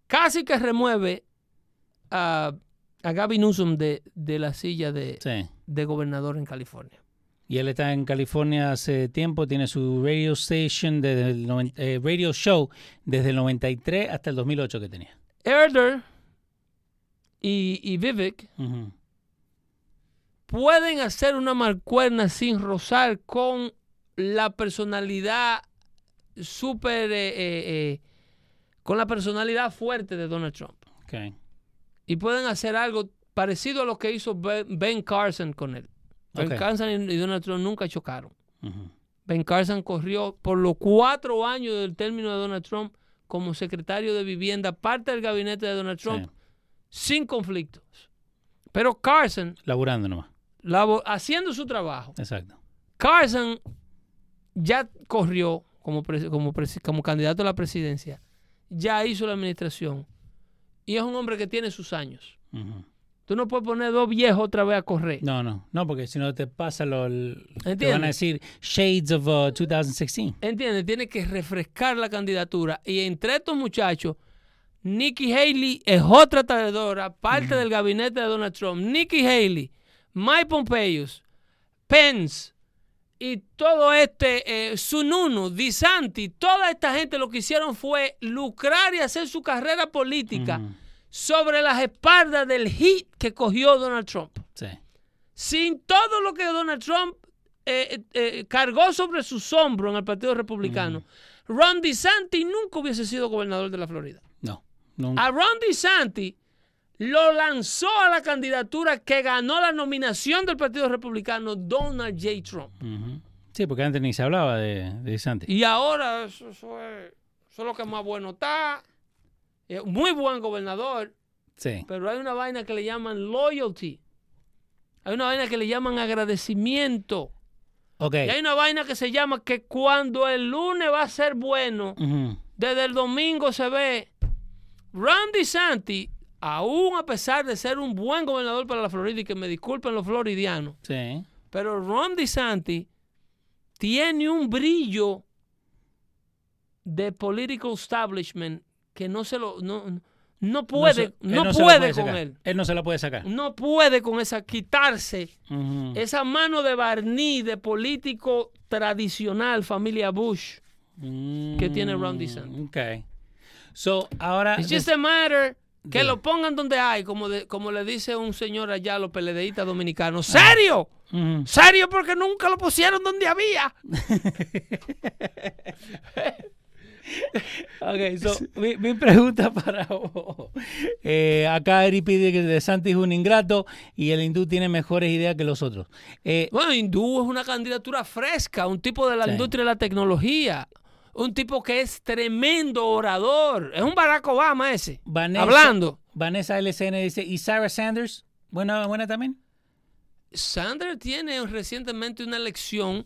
casi que remueve a, a Gavin Newsom de, de la silla de, Sí. de gobernador en California. Y él está en California hace tiempo, tiene su radio station, desde el noven- eh, radio show desde el 93 hasta el 2008 que tenía. Elder y, y Vivek pueden hacer una marcuerna sin rozar con la personalidad súper, eh, eh, eh, con la personalidad fuerte de Donald Trump. Y pueden hacer algo parecido a lo que hizo Ben Carson con él. Ben. Carson y Donald Trump nunca chocaron. Ben Carson corrió por los cuatro años del término de Donald Trump como secretario de vivienda, parte del gabinete de Donald Trump, Sí. sin conflictos. Pero Carson, Laburando nomás. labo- haciendo su trabajo, Exacto. Carson ya corrió como candidato a la presidencia, ya hizo la administración y es un hombre que tiene sus años. Tú no puedes poner dos viejos otra vez a correr. No, no, no, porque si no te pasa lo. el- Te van a decir Shades of uh, 2016. ¿Entiendes? Tiene que refrescar la candidatura. Y entre estos muchachos, Nikki Haley es otra traidora, parte del gabinete de Donald Trump. Nikki Haley, Mike Pompeo, Pence y todo este, eh, Sununu, DeSantis, toda esta gente lo que hicieron fue lucrar y hacer su carrera política sobre las espaldas del hit que cogió Donald Trump. Sí. sin todo lo que Donald Trump eh, eh, cargó sobre sus hombros en el Partido Republicano, Ron DeSantis nunca hubiese sido gobernador de la Florida. No. Nunca. A Ron DeSantis lo lanzó a la candidatura que ganó la nominación del Partido Republicano, Donald J. Trump. Sí, porque antes ni se hablaba de, de DeSantis. Y ahora eso, eso es, eso es lo que más bueno está. Es muy buen gobernador, Sí. pero hay una vaina que le llaman loyalty. Hay una vaina que le llaman agradecimiento. Ok. Y hay una vaina que se llama que cuando el lunes va a ser bueno, desde el domingo se ve. Ron DeSantis, aún a pesar de ser un buen gobernador para la Florida, y que me disculpen los floridianos, Sí. pero Ron DeSantis tiene un brillo de political establishment que no se lo no, no puede no, puede con él Él no se la puede sacar. no puede con esa quitarse esa mano de barniz de político tradicional familia Bush que tiene Ron DeSantis. Mm, Ok. So, ahora. It's just a matter que de- lo pongan donde hay como de- como le dice un señor allá a los peledeístas dominicanos serio Ujú. serio porque nunca lo pusieron donde había Ok, so, mi, mi pregunta para vos. Eh, acá Eri pide que De Santis es un ingrato y el hindú tiene mejores ideas que los otros. Eh, Bueno, Hindú es una candidatura fresca, un tipo de la Sí. industria de la tecnología, un tipo que es tremendo orador. Es un Barack Obama ese. Vanessa, Hablando. Vanessa LCN dice, ¿y Sarah Sanders? ¿Buena, buena también? Sanders tiene recientemente una elección.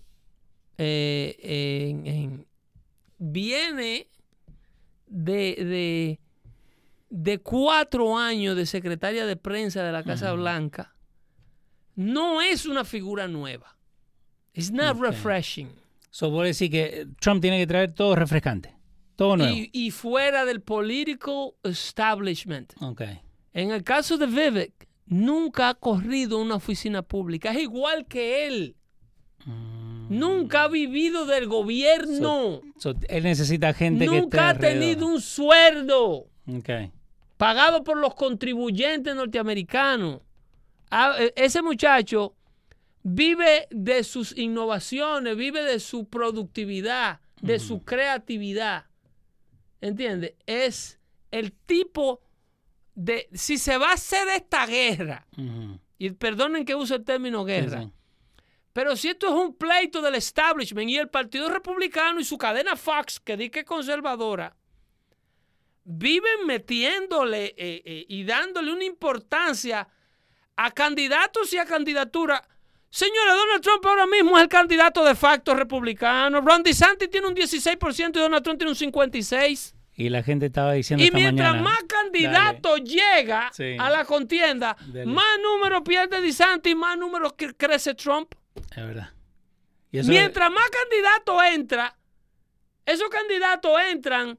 eh, en- en- viene de, de, de cuatro años de secretaria de prensa de la Casa Blanca. No es una figura nueva. It's not refreshing. So, vos decir que eh, Trump tiene que traer todo refrescante. Todo nuevo. y, y fuera del political establishment. Ok. En el caso de Vivek, nunca ha corrido una oficina pública. Es igual que él. Nunca ha vivido del gobierno. So, él necesita gente que esté nunca ha tenido un sueldo Ok. pagado por los contribuyentes norteamericanos. Ah, e- Ese muchacho vive de sus innovaciones, vive de su productividad, de su creatividad. ¿Entiendes? Es el tipo de... Si se va a hacer esta guerra, y perdonen que use el término guerra, sí. pero si esto es un pleito del establishment y el Partido Republicano y su cadena Fox, que di que es conservadora, viven metiéndole eh, eh, y dándole una importancia a candidatos y a candidaturas. Señores, Donald Trump ahora mismo es el candidato de facto republicano. Ron DeSantis tiene un 16% y Donald Trump tiene un 56%. Y la gente estaba diciendo Y esta mientras mañana. más candidato llega Sí. a la contienda, Dale. más número pierde DeSantis, más número cre- crece Trump. Es verdad. Y eso Mientras más candidatos entra, esos candidatos entran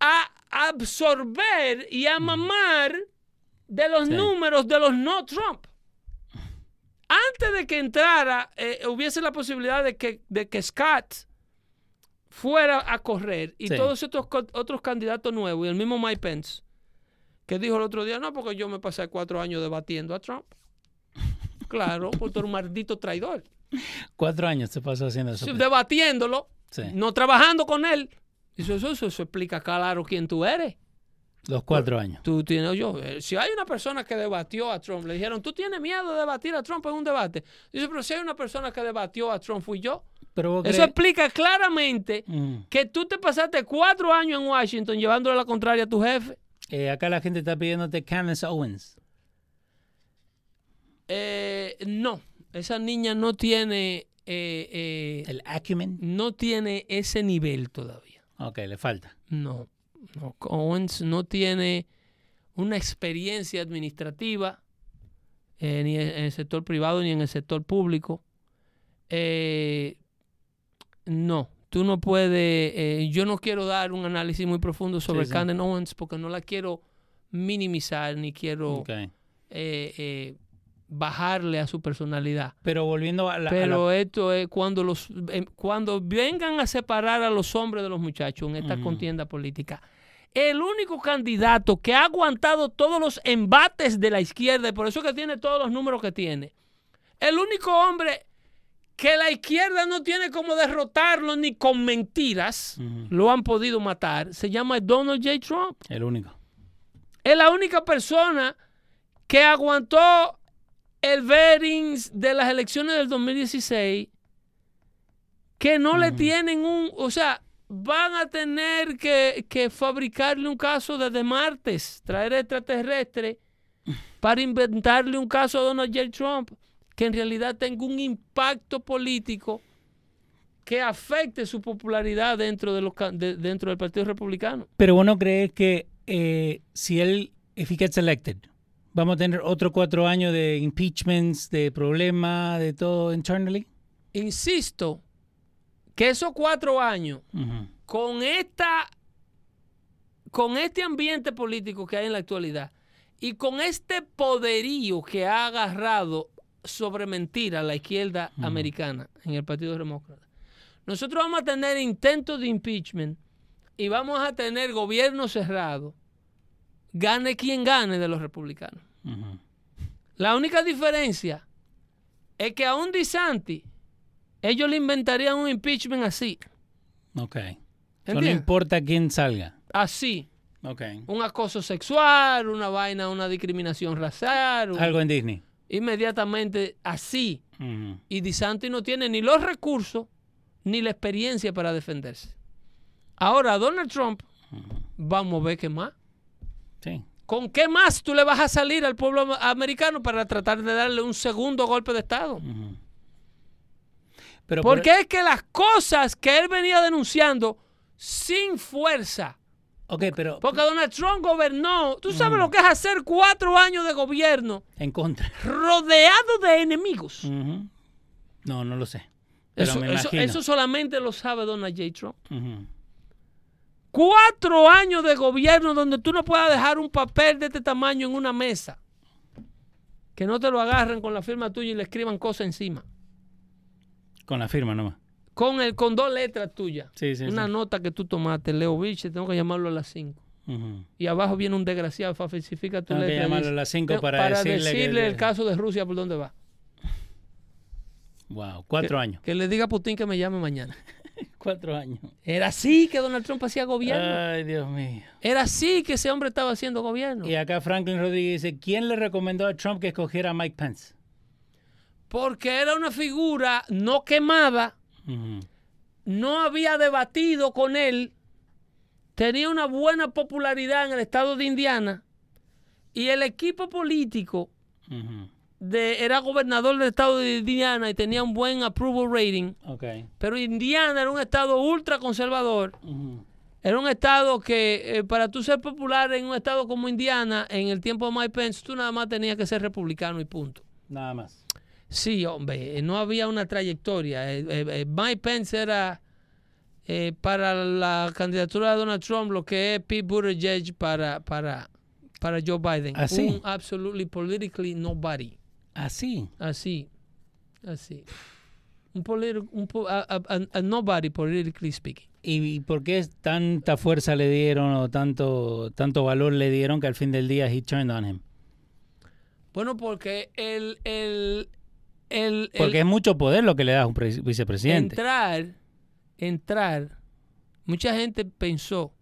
a absorber y a mamar de los Sí. números de los no Trump. Antes de que entrara, eh, hubiese la posibilidad de que, de que Scott fuera a correr y Sí. todos estos otros candidatos nuevos, y el mismo Mike Pence, que dijo el otro día, no, porque yo me pasé cuatro años debatiendo a Trump. Claro, porque eres un maldito traidor. Cuatro años se pasó haciendo eso. Debatiéndolo, Sí. no trabajando con él. Eso, eso, eso, eso explica claro quién tú eres. Los cuatro años. Tú tienes, yo, eh, si hay una persona que debatió a Trump, le dijeron, tú tienes miedo de debatir a Trump en un debate. Dice, pero si hay una persona que debatió a Trump, fui yo. Pero Eso explica claramente Mm. que tú te pasaste cuatro años en Washington llevándole la contraria a tu jefe. Eh, acá la gente está pidiéndote Candace Owens. Eh, no, esa niña no tiene, eh, El acumen. no tiene ese nivel todavía. Ok, le falta. No, no, Owens no tiene una experiencia administrativa eh, ni en el sector privado ni en el sector público. Eh, no, tú no puedes, eh, yo no quiero dar un análisis muy profundo sobre sí. Candace Owens porque no la quiero minimizar ni quiero Ok. Bajarle a su personalidad. Pero volviendo a la. a la- Pero esto es cuando los em, cuando vengan a separar a los hombres de los muchachos en esta Ujú. contienda política. El único candidato que ha aguantado todos los embates de la izquierda, y por eso que tiene todos los números que tiene. El único hombre que la izquierda no tiene como derrotarlo ni con mentiras, lo han podido matar, se llama Donald J. Trump. El único. Es la única persona que aguantó el Verings de las elecciones del 2016, que no le tienen un, o sea, van a tener que, que fabricarle un caso desde martes, traer extraterrestres para inventarle un caso a Donald J. Trump que en realidad tenga un impacto político que afecte su popularidad dentro, de los, de- dentro del Partido Republicano. Pero vos no crees que eh, si él, if he gets elected, vamos a tener otros cuatro años de impeachments, de problemas, de todo internally? Insisto que esos cuatro años, con esta con este ambiente político que hay en la actualidad y con este poderío que ha agarrado sobre mentira la izquierda americana en el Partido Demócrata, nosotros vamos a tener intentos de impeachment y vamos a tener gobierno cerrado, gane quien gane de los republicanos. La única diferencia es que a un DeSantis ellos le inventarían un impeachment así, Ok. So, no importa quién salga. así. Ok. un acoso sexual, una vaina, una discriminación racial, un- Algo en Disney. inmediatamente así. Y DeSantis no tiene ni los recursos ni la experiencia para defenderse. Ahora, Donald Trump, vamos a ver qué más. Sí. ¿Con qué más tú le vas a salir al pueblo am- americano para tratar de darle un segundo golpe de Estado? Pero por- Porque es que las cosas que él venía denunciando sin fuerza, Ok, pero porque Donald Trump gobernó, tú sabes lo que es hacer cuatro años de gobierno en contra. rodeado de enemigos. No, no lo sé. Pero Eso, me eso- imagino. eso solamente lo sabe Donald J. Trump. Cuatro años de gobierno donde tú no puedas dejar un papel de este tamaño en una mesa. Que no te lo agarren con la firma tuya y le escriban cosas encima. Con la firma nomás. Con, el, con dos letras tuyas. Sí, sí, una sí. nota que tú tomaste, Leo Beach, tengo que llamarlo a las 5. Ujú. Y abajo viene un desgraciado, falsifica tu Tengo que letra. y llamarlo a las cinco Tengo- para decirle que- el caso de Rusia por dónde va. Wow, cuatro años. Que le diga a Putin que me llame mañana. Cuatro años. Era así que Donald Trump hacía gobierno. Ay, Dios mío. Era así que ese hombre estaba haciendo gobierno. Y acá Franklin Rodríguez dice, ¿quién le recomendó a Trump que escogiera a Mike Pence? Porque era una figura no quemada, no había debatido con él, tenía una buena popularidad en el estado de Indiana y el equipo político. De, era gobernador del estado de Indiana y tenía un buen approval rating, Ok. pero Indiana era un estado ultra conservador. Era un estado que eh, para tú ser popular en un estado como Indiana, en el tiempo de Mike Pence, tú nada más tenías que ser republicano y punto. Nada más. Sí, hombre, eh, no había una trayectoria. Eh, Mike Pence era para la candidatura de Donald Trump lo que es Pete Buttigieg para, para, para Joe Biden. ¿Ah, sí? Un absolutely politically nobody. Así. Así, así. Un, politi- un po- a, a- a- nobody politically speaking. ¿Y, por qué tanta fuerza le dieron o tanto, tanto valor le dieron que al fin del día he turned on him? Bueno, porque el, el, el, el Porque es mucho poder lo que le da a un pre- vicepresidente. entrar, entrar, mucha gente pensó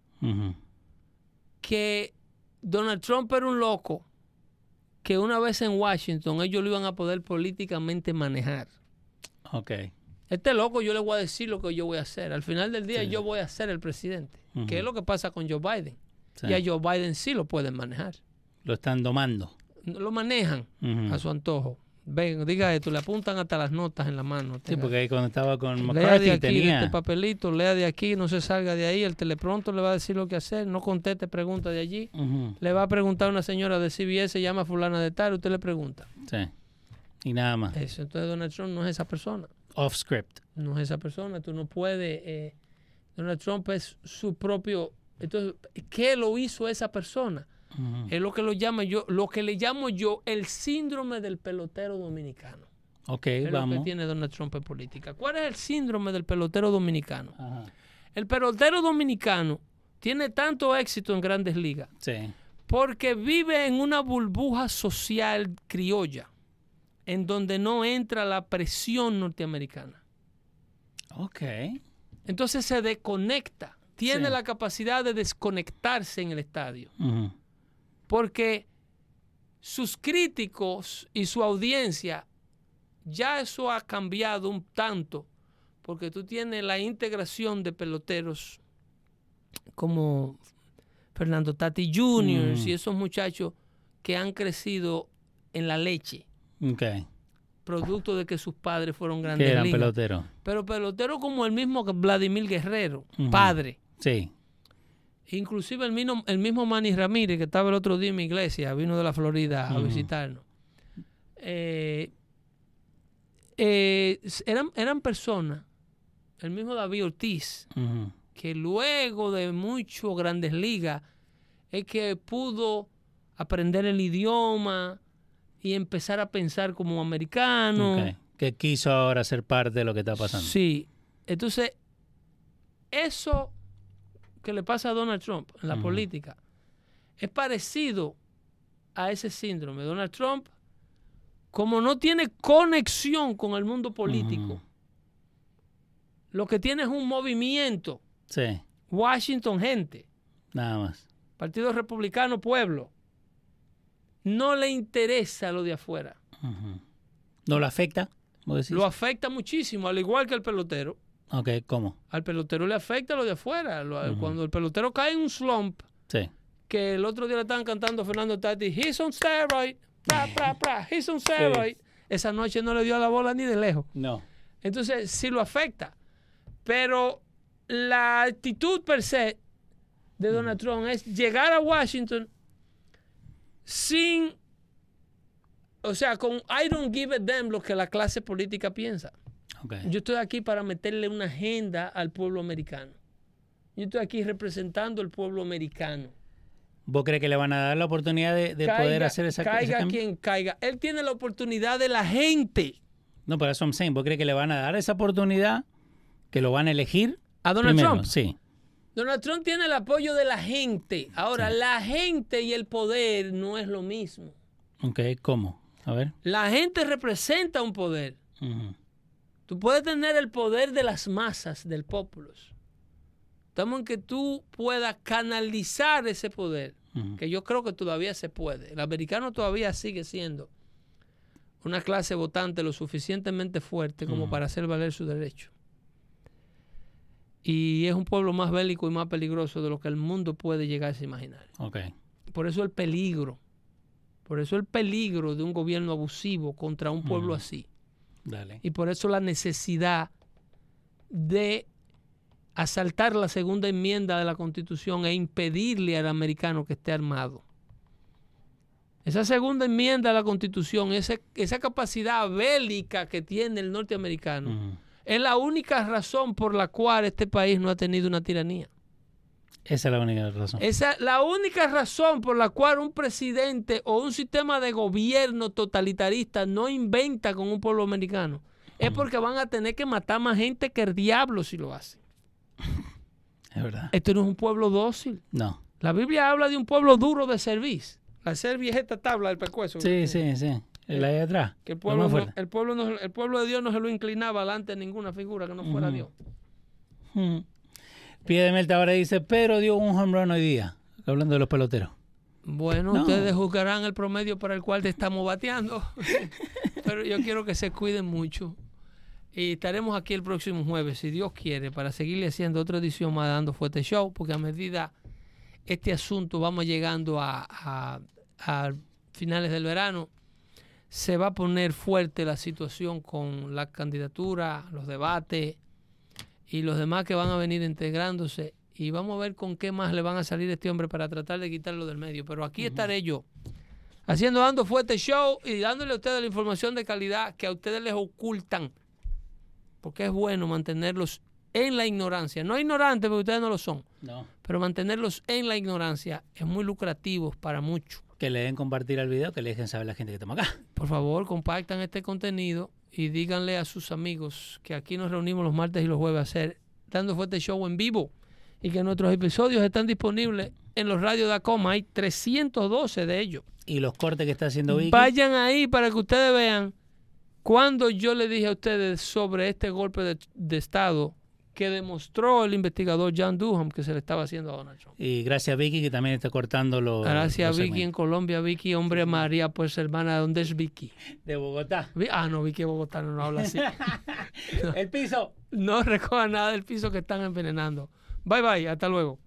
que Donald Trump era un loco que una vez en Washington ellos lo iban a poder políticamente manejar. Ok. Este loco yo le voy a decir lo que yo voy a hacer. Al final del día Sí. yo voy a ser el presidente. Ujú. Que es lo que pasa con Joe Biden. Sí. Y a Joe Biden sí lo pueden manejar. Lo están domando. Lo manejan a su antojo. Ven, diga esto, le apuntan hasta las notas en la mano. Sí, porque ahí cuando estaba con Lea de McCarthy aquí, tenía... este papelito, lea de aquí, no se salga de ahí. El telepronto le va a decir lo que hacer, no conteste preguntas de allí. Le va a preguntar a una señora de CBS, se llama fulana de tal, usted le pregunta. Sí. Y nada más. Eso, entonces Donald Trump no es esa persona. Off script. No es esa persona. Tú no puedes. eh, Donald Trump es su propio. Entonces, ¿qué lo hizo esa persona? Es lo que lo llamo yo, lo que le llamo yo el síndrome del pelotero dominicano. Ok, Es lo que vamos. tiene Donald Trump en política. ¿Cuál es el síndrome del pelotero dominicano? El pelotero dominicano tiene tanto éxito en grandes ligas Sí. porque vive en una burbuja social criolla en donde no entra la presión norteamericana. Ok. Entonces se desconecta, tiene Sí. la capacidad de desconectarse en el estadio, Ujú. Porque sus críticos y su audiencia, ya eso ha cambiado un tanto, porque tú tienes la integración de peloteros como Fernando Tati Jr. Mm. y esos muchachos que han crecido en la leche, producto de que sus padres fueron Que grandes eran ligas. peloteros. Pero pelotero como el mismo que Vladimir Guerrero, padre. Sí. Inclusive el mismo, el mismo Manny Ramírez, que estaba el otro día en mi iglesia, vino de la Florida a visitarnos. Eh, eh, eran, eran personas, el mismo David Ortiz, que luego de muchos grandes ligas, es que pudo aprender el idioma y empezar a pensar como americano. Que quiso ahora ser parte de lo que está pasando. Sí. Entonces, eso que le pasa a Donald Trump en la política es parecido a ese síndrome. Donald Trump, como no tiene conexión con el mundo político, lo que tiene es un movimiento. Sí. Washington, gente. Nada más. Partido Republicano, pueblo. No le interesa lo de afuera. ¿No lo afecta? Lo afecta muchísimo, al igual que al pelotero. Ok, ¿cómo? Al pelotero le afecta lo de afuera. Lo-. Cuando el pelotero cae en un slump, Sí. que el otro día le estaban cantando a Fernando Tati, he's on steroid, pra, pra, pra, he's on steroid. Esa noche no le dio a la bola ni de lejos. No. Entonces, sí lo afecta. Pero la actitud per se de Donald Trump es llegar a Washington sin, o sea, con I don't give a damn lo que la clase política piensa. Yo estoy aquí para meterle una agenda al pueblo americano. Yo estoy aquí representando al pueblo americano. ¿Vos crees que le van a dar la oportunidad de, de poder hacer esa caiga quien caiga. Él tiene la oportunidad de la gente. No, pero eso I'm saying. ¿Vos crees que le van a dar esa oportunidad? ¿Que lo van a elegir? A Donald primero? Trump. Sí. Donald Trump tiene el apoyo de la gente. Ahora, Sí. la gente y el poder no es lo mismo. Ok, ¿cómo? A ver. La gente representa un poder. Ujú. Tú puedes tener el poder de las masas, del pueblo. Estamos en que tú puedas canalizar ese poder, que yo creo que todavía se puede. El americano todavía sigue siendo una clase votante lo suficientemente fuerte como para hacer valer su derecho. Y es un pueblo más bélico y más peligroso de lo que el mundo puede llegarse a imaginar. Por eso el peligro, por eso el peligro de un gobierno abusivo contra un pueblo así. Dale. Y por eso la necesidad de asaltar la segunda enmienda de la Constitución e impedirle al americano que esté armado. Esa segunda enmienda de la Constitución, ese- esa capacidad bélica que tiene el norteamericano, es la única razón por la cual este país no ha tenido una tiranía. Esa es la única razón. Esa la única razón por la cual un presidente o un sistema de gobierno totalitarista no inventa con un pueblo americano es porque van a tener que matar más gente que el diablo si lo hacen. Es verdad. Esto no es un pueblo dócil. No. La Biblia habla de un pueblo duro de servicio. La cerviz es esta tabla del pescuezo. Sí, sí, sí. El ahí atrás. Que el Lo pueblo, no- el, pueblo no- el pueblo de Dios no se lo inclinaba delante de ninguna figura que no fuera Ujú. Dios. Mm. Piedemelta ahora dice, pero dio un home run hoy día. Hablando de los peloteros. Bueno, No. ustedes juzgarán el promedio para el cual te estamos bateando. Pero yo quiero que se cuiden mucho. Y estaremos aquí el próximo jueves, si Dios quiere, para seguirle haciendo otra edición más dando fuerte show, porque a medida este asunto vamos llegando a, a- a finales del verano, se va a poner fuerte la situación con la candidatura, los debates y los demás que van a venir integrándose. Y vamos a ver con qué más le van a salir a este hombre para tratar de quitarlo del medio. Pero aquí estaré yo, haciendo dando fuerte show y dándole a ustedes la información de calidad que a ustedes les ocultan. Porque es bueno mantenerlos en la ignorancia. No ignorantes, porque ustedes no lo son. No. Pero mantenerlos en la ignorancia es muy lucrativo para muchos. Que le den compartir al video, que le dejen saber a la gente que estamos acá. Por favor, compartan este contenido y díganle a sus amigos que aquí nos reunimos los martes y los jueves a hacer Dando Fuerte Show en vivo y que nuestros episodios están disponibles en los radios de Acoma. Hay 312 de ellos. Y los cortes que está haciendo Vicky. Vayan ahí para que ustedes vean cuando yo le dije a ustedes sobre este golpe de, de Estado que demostró el investigador John Durham que se le estaba haciendo a Donald Trump. Y gracias a Vicky que también está cortando los. Gracias los a Vicky en. Colombia, Vicky, hombre María, pues hermana, ¿dónde es Vicky? De Bogotá. Ah, no, Vicky Bogotá no habla así. El piso. No recoja nada del piso que están envenenando. Bye bye, hasta luego.